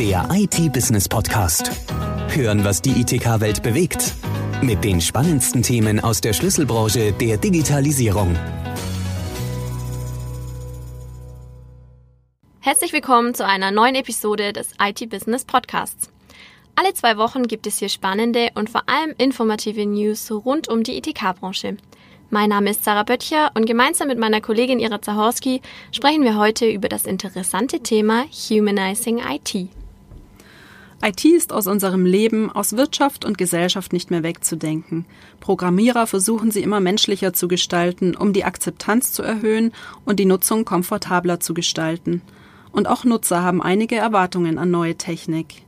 Der IT-Business-Podcast. Hören, was die ITK-Welt bewegt. Mit den spannendsten Themen aus der Schlüsselbranche der Digitalisierung. Herzlich willkommen zu einer neuen Episode des IT-Business Podcasts. Alle zwei Wochen gibt es hier spannende und vor allem informative News rund um die ITK-Branche. Mein Name ist Sarah Böttcher und gemeinsam mit meiner Kollegin Ira Zahorski sprechen wir heute über das interessante Thema Humanizing IT. IT ist aus unserem Leben, aus Wirtschaft und Gesellschaft nicht mehr wegzudenken. Programmierer versuchen sie immer menschlicher zu gestalten, um die Akzeptanz zu erhöhen und die Nutzung komfortabler zu gestalten. Und auch Nutzer haben einige Erwartungen an neue Technik.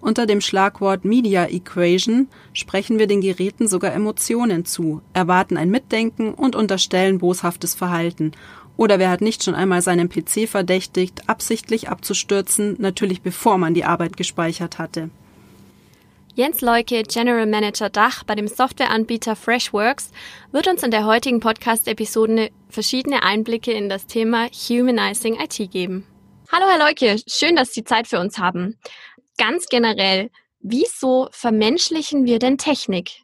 Unter dem Schlagwort Media Equation sprechen wir den Geräten sogar Emotionen zu, erwarten ein Mitdenken und unterstellen boshaftes Verhalten. Oder wer hat nicht schon einmal seinen PC verdächtigt, absichtlich abzustürzen, natürlich bevor man die Arbeit gespeichert hatte. Jens Leuke, General Manager Dach bei dem Softwareanbieter Freshworks, wird uns in der heutigen Podcast-Episode verschiedene Einblicke in das Thema Humanizing IT geben. Hallo Herr Leuke, schön, dass Sie Zeit für uns haben ganz generell, wieso vermenschlichen wir denn Technik?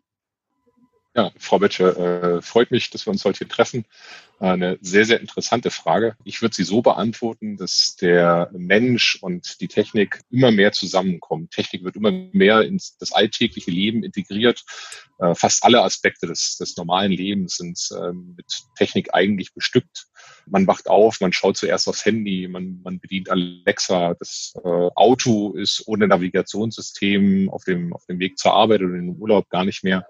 Ja, Frau Betsche, äh, freut mich, dass wir uns heute hier treffen. Eine sehr, sehr interessante Frage. Ich würde sie so beantworten, dass der Mensch und die Technik immer mehr zusammenkommen. Technik wird immer mehr ins das alltägliche Leben integriert. Äh, fast alle Aspekte des, des normalen Lebens sind äh, mit Technik eigentlich bestückt. Man wacht auf, man schaut zuerst aufs Handy, man, man bedient Alexa. Das äh, Auto ist ohne Navigationssystem auf dem, auf dem Weg zur Arbeit oder in den Urlaub gar nicht mehr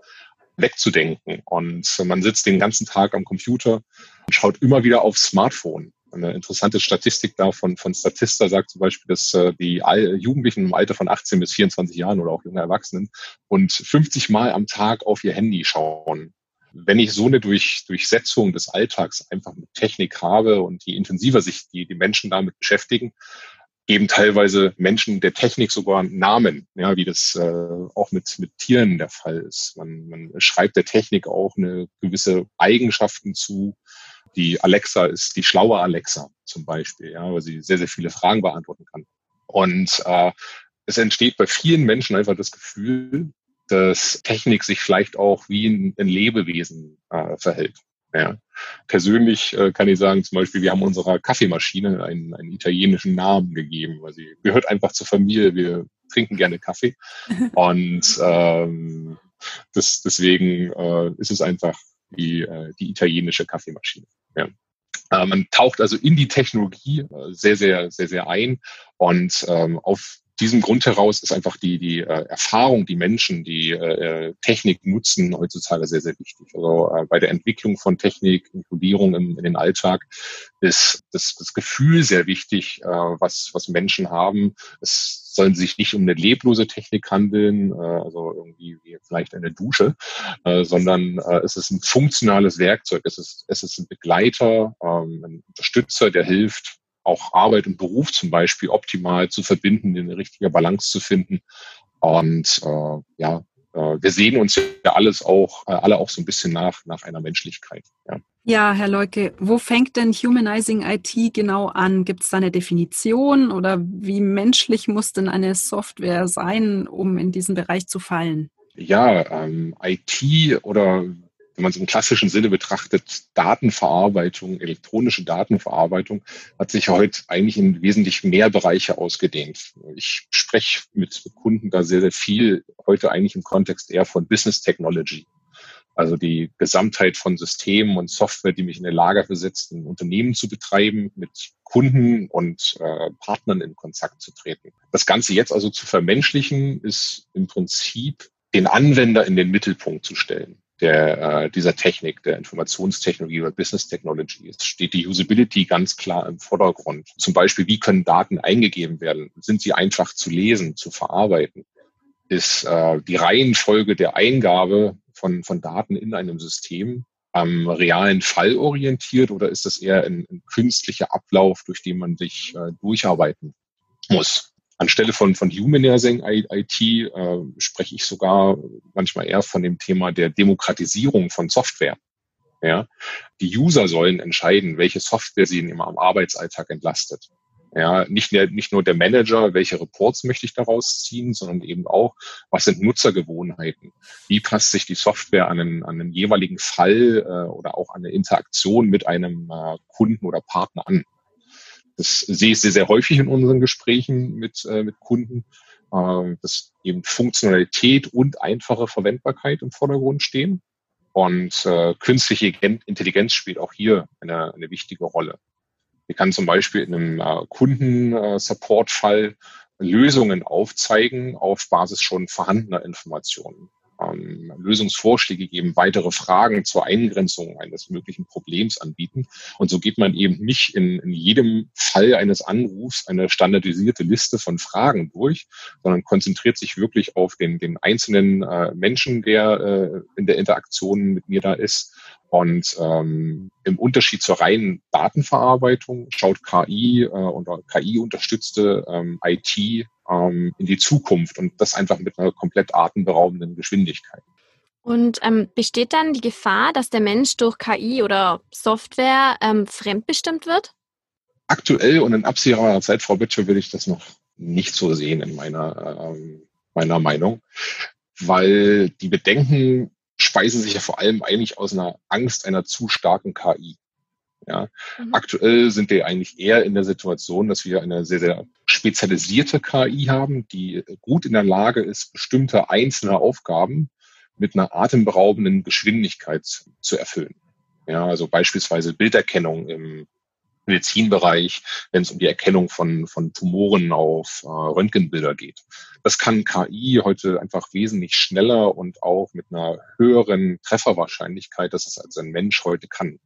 wegzudenken. Und man sitzt den ganzen Tag am Computer und schaut immer wieder aufs Smartphone. Eine interessante Statistik da von, von Statista sagt zum Beispiel, dass äh, die Jugendlichen im Alter von 18 bis 24 Jahren oder auch junge Erwachsenen und 50 Mal am Tag auf ihr Handy schauen. Wenn ich so eine Durch, Durchsetzung des Alltags einfach mit Technik habe und je intensiver sich die, die Menschen damit beschäftigen, geben teilweise Menschen der Technik sogar Namen, ja, wie das äh, auch mit, mit Tieren der Fall ist. Man, man schreibt der Technik auch eine gewisse Eigenschaften zu. Die Alexa ist die schlaue Alexa zum Beispiel, ja, weil sie sehr, sehr viele Fragen beantworten kann. Und äh, es entsteht bei vielen Menschen einfach das Gefühl, dass Technik sich vielleicht auch wie ein, ein Lebewesen äh, verhält. Ja. Persönlich äh, kann ich sagen, zum Beispiel, wir haben unserer Kaffeemaschine einen, einen italienischen Namen gegeben, weil sie gehört einfach zur Familie. Wir trinken gerne Kaffee. Und ähm, das, deswegen äh, ist es einfach die, äh, die italienische Kaffeemaschine. Ja. Äh, man taucht also in die Technologie äh, sehr, sehr, sehr, sehr ein und ähm, auf diesem Grund heraus ist einfach die, die äh, Erfahrung, die Menschen, die äh, Technik nutzen, heutzutage sehr, sehr wichtig. Also äh, bei der Entwicklung von Technik, Inkludierung in, in den Alltag ist das, das Gefühl sehr wichtig, äh, was, was Menschen haben. Es sollen sich nicht um eine leblose Technik handeln, äh, also irgendwie wie vielleicht eine Dusche, äh, sondern äh, es ist ein funktionales Werkzeug. Es ist, es ist ein Begleiter, ähm, ein Unterstützer, der hilft, auch Arbeit und Beruf zum Beispiel optimal zu verbinden, in richtiger Balance zu finden. Und äh, ja, äh, wir sehen uns ja alles auch, äh, alle auch so ein bisschen nach, nach einer Menschlichkeit. Ja. ja, Herr Leuke, wo fängt denn Humanizing IT genau an? Gibt es da eine Definition oder wie menschlich muss denn eine Software sein, um in diesen Bereich zu fallen? Ja, ähm, IT oder wenn man es im klassischen Sinne betrachtet, Datenverarbeitung, elektronische Datenverarbeitung, hat sich heute eigentlich in wesentlich mehr Bereiche ausgedehnt. Ich spreche mit Kunden da sehr, sehr viel, heute eigentlich im Kontext eher von Business Technology. Also die Gesamtheit von Systemen und Software, die mich in der Lage versetzt, ein Unternehmen zu betreiben, mit Kunden und äh, Partnern in Kontakt zu treten. Das Ganze jetzt also zu vermenschlichen, ist im Prinzip den Anwender in den Mittelpunkt zu stellen der, äh, dieser Technik, der Informationstechnologie oder Business Technology. Es steht die Usability ganz klar im Vordergrund. Zum Beispiel, wie können Daten eingegeben werden? Sind sie einfach zu lesen, zu verarbeiten? Ist äh, die Reihenfolge der Eingabe von, von Daten in einem System am realen Fall orientiert oder ist das eher ein, ein künstlicher Ablauf, durch den man sich äh, durcharbeiten muss? Anstelle von, von Humanizing IT äh, spreche ich sogar manchmal eher von dem Thema der Demokratisierung von Software. Ja, die User sollen entscheiden, welche Software sie in ihrem Arbeitsalltag entlastet. Ja, nicht, nicht nur der Manager, welche Reports möchte ich daraus ziehen, sondern eben auch, was sind Nutzergewohnheiten? Wie passt sich die Software an einen, an einen jeweiligen Fall äh, oder auch an eine Interaktion mit einem äh, Kunden oder Partner an? Das sehe ich sehr, sehr häufig in unseren Gesprächen mit, äh, mit Kunden, äh, dass eben Funktionalität und einfache Verwendbarkeit im Vordergrund stehen. Und äh, künstliche Intelligenz spielt auch hier eine, eine wichtige Rolle. Ich kann zum Beispiel in einem äh, Kundensupport-Fall Lösungen aufzeigen auf Basis schon vorhandener Informationen ähm, Lösungsvorschläge geben, weitere Fragen zur Eingrenzung eines möglichen Problems anbieten. Und so geht man eben nicht in, in jedem Fall eines Anrufs eine standardisierte Liste von Fragen durch, sondern konzentriert sich wirklich auf den, den einzelnen äh, Menschen, der äh, in der Interaktion mit mir da ist und ähm, im Unterschied zur reinen Datenverarbeitung schaut KI äh, und KI-unterstützte ähm, IT ähm, in die Zukunft und das einfach mit einer komplett atemberaubenden Geschwindigkeit. Und ähm, besteht dann die Gefahr, dass der Mensch durch KI oder Software ähm, fremdbestimmt wird? Aktuell und in absehbarer Zeit, Frau Bitsche, will ich das noch nicht so sehen in meiner, ähm, meiner Meinung, weil die Bedenken speisen sich ja vor allem eigentlich aus einer Angst einer zu starken KI. Ja. Mhm. Aktuell sind wir eigentlich eher in der Situation, dass wir eine sehr, sehr spezialisierte KI haben, die gut in der Lage ist, bestimmte einzelne Aufgaben mit einer atemberaubenden Geschwindigkeit zu erfüllen. Ja, also beispielsweise Bilderkennung im Medizinbereich, wenn es um die Erkennung von, von Tumoren auf äh, Röntgenbilder geht. Das kann KI heute einfach wesentlich schneller und auch mit einer höheren Trefferwahrscheinlichkeit, dass es als ein Mensch heute kann.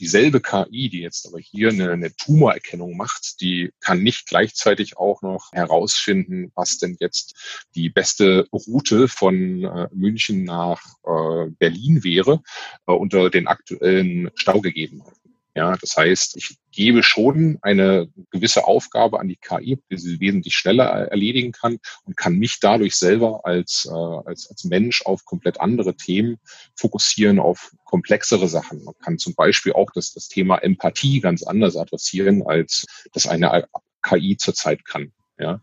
Dieselbe KI, die jetzt aber hier eine, eine Tumorerkennung macht, die kann nicht gleichzeitig auch noch herausfinden, was denn jetzt die beste Route von äh, München nach äh, Berlin wäre äh, unter den aktuellen Staugegebenheiten. Ja, das heißt, ich gebe schon eine gewisse Aufgabe an die KI, die sie wesentlich schneller erledigen kann und kann mich dadurch selber als, äh, als, als Mensch auf komplett andere Themen fokussieren, auf komplexere Sachen. Man kann zum Beispiel auch das, das Thema Empathie ganz anders adressieren, als das eine KI zurzeit kann. Ja.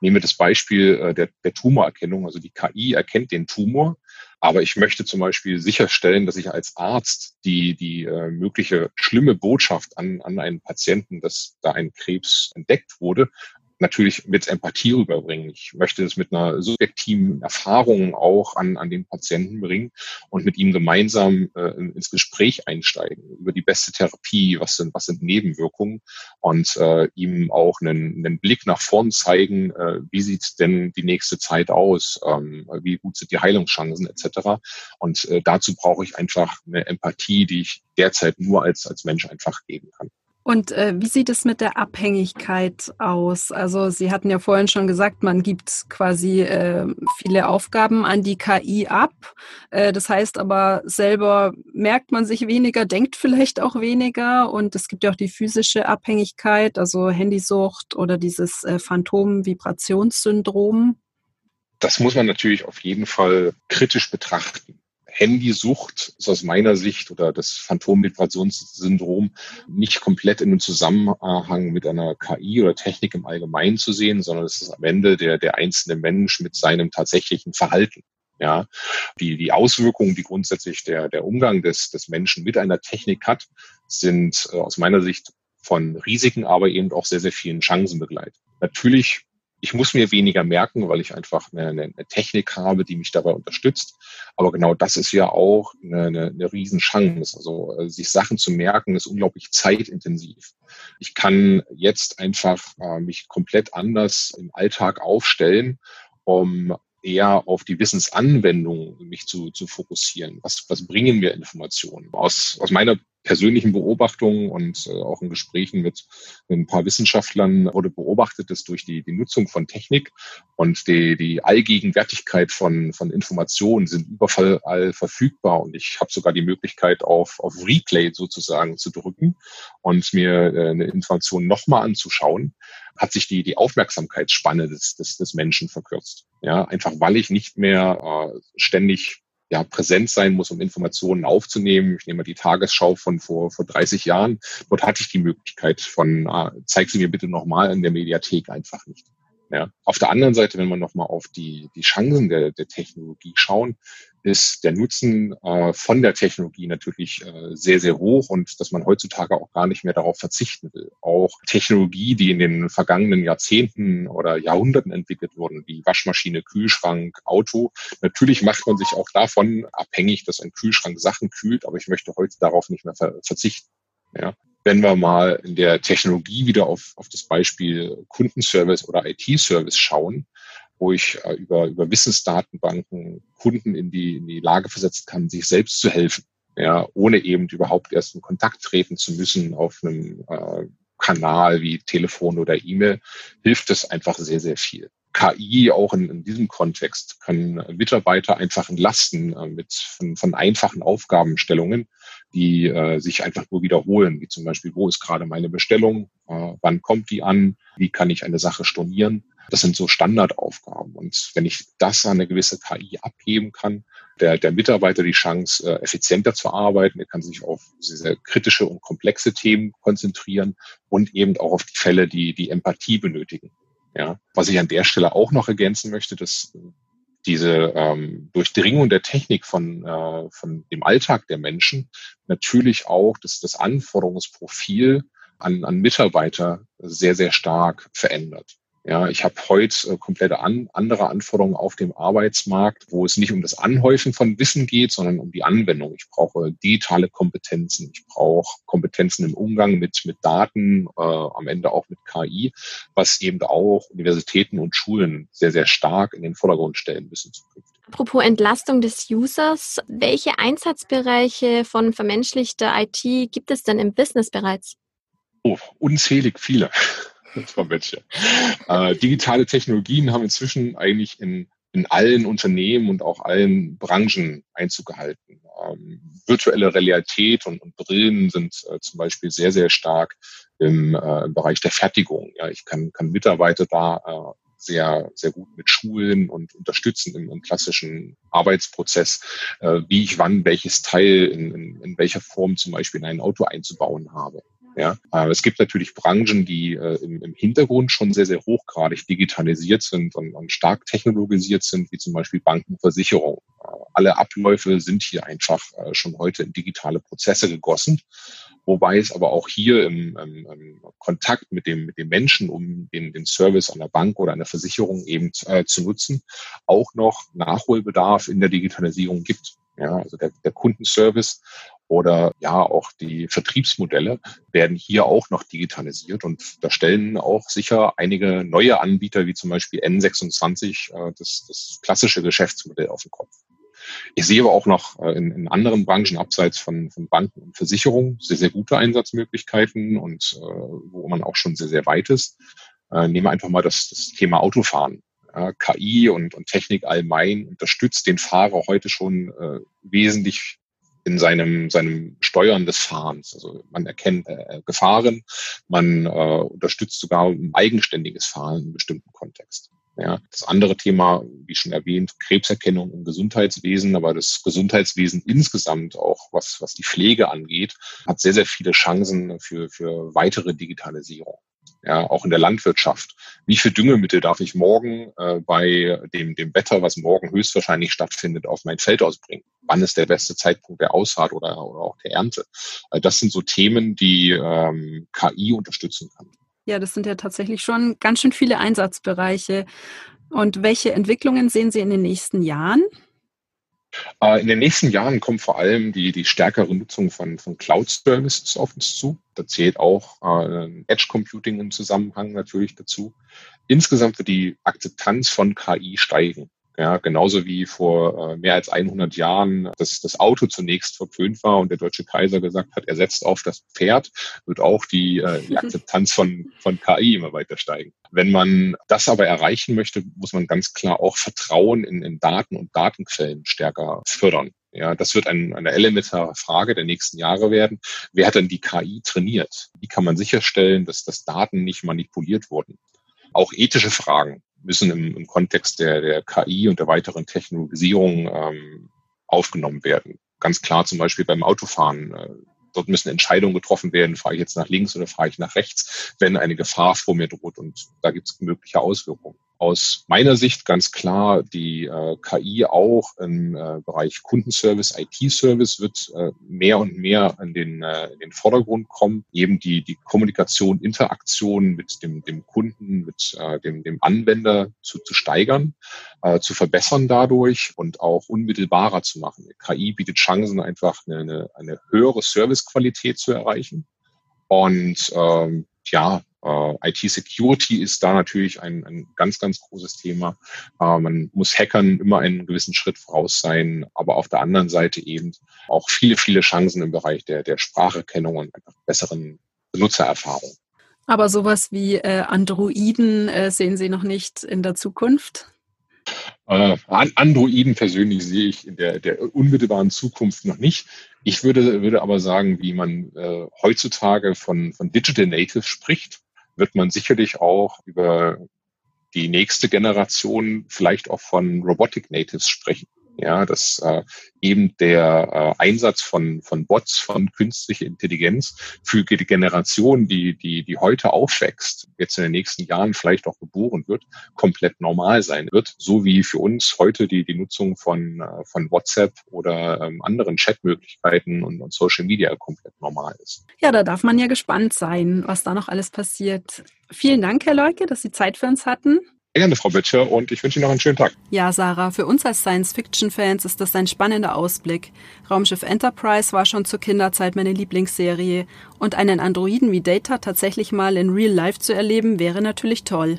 Nehmen wir das Beispiel äh, der, der Tumorerkennung. Also die KI erkennt den Tumor, aber ich möchte zum Beispiel sicherstellen, dass ich als Arzt die, die äh, mögliche schlimme Botschaft an, an einen Patienten, dass da ein Krebs entdeckt wurde, natürlich mit Empathie rüberbringen. Ich möchte es mit einer subjektiven Erfahrung auch an, an den Patienten bringen und mit ihm gemeinsam äh, ins Gespräch einsteigen über die beste Therapie, was sind, was sind Nebenwirkungen und äh, ihm auch einen, einen Blick nach vorn zeigen, äh, wie sieht denn die nächste Zeit aus, ähm, wie gut sind die Heilungschancen etc. Und äh, dazu brauche ich einfach eine Empathie, die ich derzeit nur als, als Mensch einfach geben kann. Und äh, wie sieht es mit der Abhängigkeit aus? Also Sie hatten ja vorhin schon gesagt, man gibt quasi äh, viele Aufgaben an die KI ab. Äh, das heißt aber selber merkt man sich weniger, denkt vielleicht auch weniger. Und es gibt ja auch die physische Abhängigkeit, also Handysucht oder dieses äh, Phantom-Vibrationssyndrom. Das muss man natürlich auf jeden Fall kritisch betrachten. Handysucht ist aus meiner Sicht oder das Phantomvibrationssyndrom nicht komplett in einem Zusammenhang mit einer KI oder Technik im Allgemeinen zu sehen, sondern es ist am Ende der, der einzelne Mensch mit seinem tatsächlichen Verhalten. Ja, die, die Auswirkungen, die grundsätzlich der, der Umgang des, des Menschen mit einer Technik hat, sind äh, aus meiner Sicht von Risiken, aber eben auch sehr, sehr vielen Chancen begleitet. Natürlich ich muss mir weniger merken, weil ich einfach eine, eine, eine, Technik habe, die mich dabei unterstützt. Aber genau das ist ja auch eine, eine, eine Riesenchance. Also äh, sich Sachen zu merken, ist unglaublich zeitintensiv. Ich kann jetzt einfach äh, mich komplett anders im Alltag aufstellen, um eher auf die Wissensanwendung mich zu, zu fokussieren. Was, was bringen mir Informationen? Aus, aus meiner persönlichen Beobachtungen und äh, auch in Gesprächen mit, mit ein paar Wissenschaftlern wurde beobachtet, dass durch die, die Nutzung von Technik und die, die Allgegenwärtigkeit von, von Informationen sind überall verfügbar. Und ich habe sogar die Möglichkeit, auf, auf Replay sozusagen zu drücken und mir äh, eine Information nochmal anzuschauen, hat sich die, die Aufmerksamkeitsspanne des, des, des Menschen verkürzt. Ja, einfach weil ich nicht mehr äh, ständig ja, präsent sein muss, um Informationen aufzunehmen. Ich nehme mal die Tagesschau von vor, vor 30 Jahren. Dort hatte ich die Möglichkeit von, äh, zeig sie mir bitte nochmal in der Mediathek einfach nicht. Ja. Auf der anderen Seite, wenn wir nochmal auf die, die Chancen der, der Technologie schauen, ist der Nutzen äh, von der Technologie natürlich äh, sehr, sehr hoch und dass man heutzutage auch gar nicht mehr darauf verzichten will. Auch Technologie, die in den vergangenen Jahrzehnten oder Jahrhunderten entwickelt wurden, wie Waschmaschine, Kühlschrank, Auto. Natürlich macht man sich auch davon abhängig, dass ein Kühlschrank Sachen kühlt, aber ich möchte heute darauf nicht mehr ver verzichten. Ja wenn wir mal in der Technologie wieder auf, auf das Beispiel Kundenservice oder IT-Service schauen, wo ich äh, über, über Wissensdatenbanken Kunden in die, in die Lage versetzen kann, sich selbst zu helfen, ja, ohne eben überhaupt erst in Kontakt treten zu müssen auf einem äh, Kanal wie Telefon oder E-Mail, hilft es einfach sehr, sehr viel. KI auch in, in diesem Kontext können Mitarbeiter einfach entlasten äh, mit von, von einfachen Aufgabenstellungen, die äh, sich einfach nur wiederholen, wie zum Beispiel, wo ist gerade meine Bestellung, äh, wann kommt die an, wie kann ich eine Sache stornieren. Das sind so Standardaufgaben. Und wenn ich das an eine gewisse KI abgeben kann, der, der Mitarbeiter die Chance, äh, effizienter zu arbeiten, er kann sich auf sehr kritische und komplexe Themen konzentrieren und eben auch auf die Fälle, die die Empathie benötigen. Ja, was ich an der Stelle auch noch ergänzen möchte, dass diese ähm, Durchdringung der Technik von, äh, von dem Alltag der Menschen natürlich auch das, das Anforderungsprofil an, an Mitarbeiter sehr, sehr stark verändert. Ja, ich habe heute äh, komplette an, andere Anforderungen auf dem Arbeitsmarkt, wo es nicht um das Anhäufen von Wissen geht, sondern um die Anwendung. Ich brauche digitale Kompetenzen, ich brauche Kompetenzen im Umgang mit, mit Daten, äh, am Ende auch mit KI, was eben auch Universitäten und Schulen sehr, sehr stark in den Vordergrund stellen müssen zukünftig. Apropos Entlastung des Users, welche Einsatzbereiche von vermenschlichter IT gibt es denn im Business bereits? Oh, unzählig viele. Frau Betsche. Äh, digitale Technologien haben inzwischen eigentlich in, in allen Unternehmen und auch allen Branchen Einzug gehalten. Ähm, virtuelle Realität und, und Brillen sind äh, zum Beispiel sehr, sehr stark im, äh, im Bereich der Fertigung. Ja, ich kann, kann Mitarbeiter da äh, sehr, sehr gut mit Schulen und unterstützen im, im klassischen Arbeitsprozess, äh, wie ich wann welches Teil in, in, in welcher Form zum Beispiel in ein Auto einzubauen habe. Ja, aber es gibt natürlich Branchen, die äh, im, im, Hintergrund schon sehr, sehr hochgradig digitalisiert sind und, und stark technologisiert sind, wie zum Beispiel Banken, Versicherungen. Äh, alle Abläufe sind hier einfach äh, schon heute in digitale Prozesse gegossen. Wobei es aber auch hier im, im, im Kontakt mit dem, mit dem Menschen, um den, den Service der Bank oder der Versicherung eben äh, zu nutzen, auch noch Nachholbedarf in der Digitalisierung gibt. Ja, also der, der Kundenservice oder ja auch die Vertriebsmodelle werden hier auch noch digitalisiert und da stellen auch sicher einige neue Anbieter wie zum Beispiel N26 äh, das, das klassische Geschäftsmodell auf den Kopf. Ich sehe aber auch noch äh, in, in anderen Branchen abseits von, von Banken und Versicherungen sehr, sehr gute Einsatzmöglichkeiten und äh, wo man auch schon sehr, sehr weit ist. Äh, nehmen wir einfach mal das, das Thema Autofahren. Ja, KI und, und Technik allgemein unterstützt den Fahrer heute schon äh, wesentlich in seinem, seinem Steuern des Fahrens. Also man erkennt äh, Gefahren, man äh, unterstützt sogar ein eigenständiges Fahren in bestimmten Kontext. Ja, das andere Thema, wie schon erwähnt, Krebserkennung im Gesundheitswesen, aber das Gesundheitswesen insgesamt auch, was, was die Pflege angeht, hat sehr, sehr viele Chancen für, für weitere Digitalisierung ja, auch in der Landwirtschaft. Wie viel Düngemittel darf ich morgen äh, bei dem, dem Wetter, was morgen höchstwahrscheinlich stattfindet, auf mein Feld ausbringen? Wann ist der beste Zeitpunkt der Aussaat oder, oder auch der Ernte? Äh, das sind so Themen, die ähm, KI unterstützen kann. Ja, das sind ja tatsächlich schon ganz schön viele Einsatzbereiche. Und welche Entwicklungen sehen Sie in den nächsten Jahren? Äh, in den nächsten Jahren kommt vor allem die, die stärkere Nutzung von, von Cloud-Services auf uns zu. Da zählt auch äh, Edge Computing im Zusammenhang natürlich dazu. Insgesamt wird die Akzeptanz von KI steigen. Ja, genauso wie vor äh, mehr als 100 Jahren das, das Auto zunächst verpönt war und der deutsche Kaiser gesagt hat, er setzt auf das Pferd, wird auch die, äh, die Akzeptanz von, von KI immer weiter steigen. Wenn man das aber erreichen möchte, muss man ganz klar auch Vertrauen in, in Daten und Datenquellen stärker fördern. Ja, das wird ein, eine elementare Frage der nächsten Jahre werden. Wer hat denn die KI trainiert? Wie kann man sicherstellen, dass, dass Daten nicht manipuliert wurden? Auch ethische Fragen müssen im, im Kontext der, der KI und der weiteren Technologisierung ähm, aufgenommen werden. Ganz klar zum Beispiel beim Autofahren. Äh, dort müssen Entscheidungen getroffen werden, fahre ich jetzt nach links oder fahre ich nach rechts, wenn eine Gefahr vor mir droht. Und da gibt es mögliche Auswirkungen aus meiner Sicht ganz klar die äh, KI auch im äh, Bereich Kundenservice, IT-Service wird äh, mehr und mehr in den, äh, in den Vordergrund kommen. Eben die, die Kommunikation, Interaktion mit dem, dem Kunden, mit äh, dem, dem Anwender zu, zu steigern, äh, zu verbessern dadurch und auch unmittelbarer zu machen. KI bietet Chancen, einfach eine, eine, eine höhere Servicequalität zu erreichen. Und ähm, ja, IT-Security ist da natürlich ein, ein ganz, ganz großes Thema. Äh, man muss Hackern immer einen gewissen Schritt voraus sein, aber auf der anderen Seite eben auch viele, viele Chancen im Bereich der, der Spracherkennung und einfach besseren Benutzererfahrung. Aber sowas wie äh, Androiden äh, sehen Sie noch nicht in der Zukunft? Äh, Androiden persönlich sehe ich in der, der unmittelbaren Zukunft noch nicht. Ich würde, würde aber sagen, wie man äh, heutzutage von, von Digital Natives spricht, wird man sicherlich auch über die nächste Generation vielleicht auch von Robotic Natives sprechen. Ja, dass äh, eben der äh, Einsatz von, von Bots, von künstlicher Intelligenz für die Generation, die, die, die heute aufwächst, jetzt in den nächsten Jahren vielleicht auch geboren wird, komplett normal sein wird. So wie für uns heute die, die Nutzung von, äh, von WhatsApp oder ähm, anderen Chatmöglichkeiten und, und Social Media komplett normal ist. Ja, da darf man ja gespannt sein, was da noch alles passiert. Vielen Dank, Herr Leuke, dass Sie Zeit für uns hatten. Gerne, Frau Böttcher, und ich wünsche Ihnen noch einen schönen Tag. Ja, Sarah, für uns als Science-Fiction-Fans ist das ein spannender Ausblick. Raumschiff Enterprise war schon zur Kinderzeit meine Lieblingsserie und einen Androiden wie Data tatsächlich mal in Real Life zu erleben, wäre natürlich toll.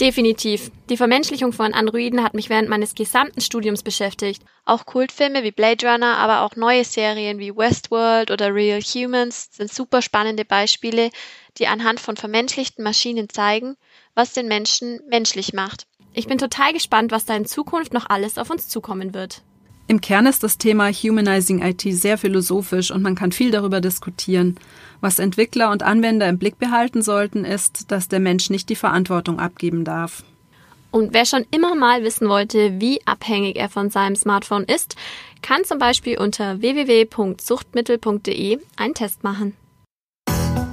Definitiv. Die Vermenschlichung von Androiden hat mich während meines gesamten Studiums beschäftigt. Auch Kultfilme wie Blade Runner, aber auch neue Serien wie Westworld oder Real Humans sind super spannende Beispiele, die anhand von vermenschlichten Maschinen zeigen, was den Menschen menschlich macht. Ich bin total gespannt, was da in Zukunft noch alles auf uns zukommen wird. Im Kern ist das Thema Humanizing IT sehr philosophisch und man kann viel darüber diskutieren. Was Entwickler und Anwender im Blick behalten sollten, ist, dass der Mensch nicht die Verantwortung abgeben darf. Und wer schon immer mal wissen wollte, wie abhängig er von seinem Smartphone ist, kann zum Beispiel unter www.suchtmittel.de einen Test machen.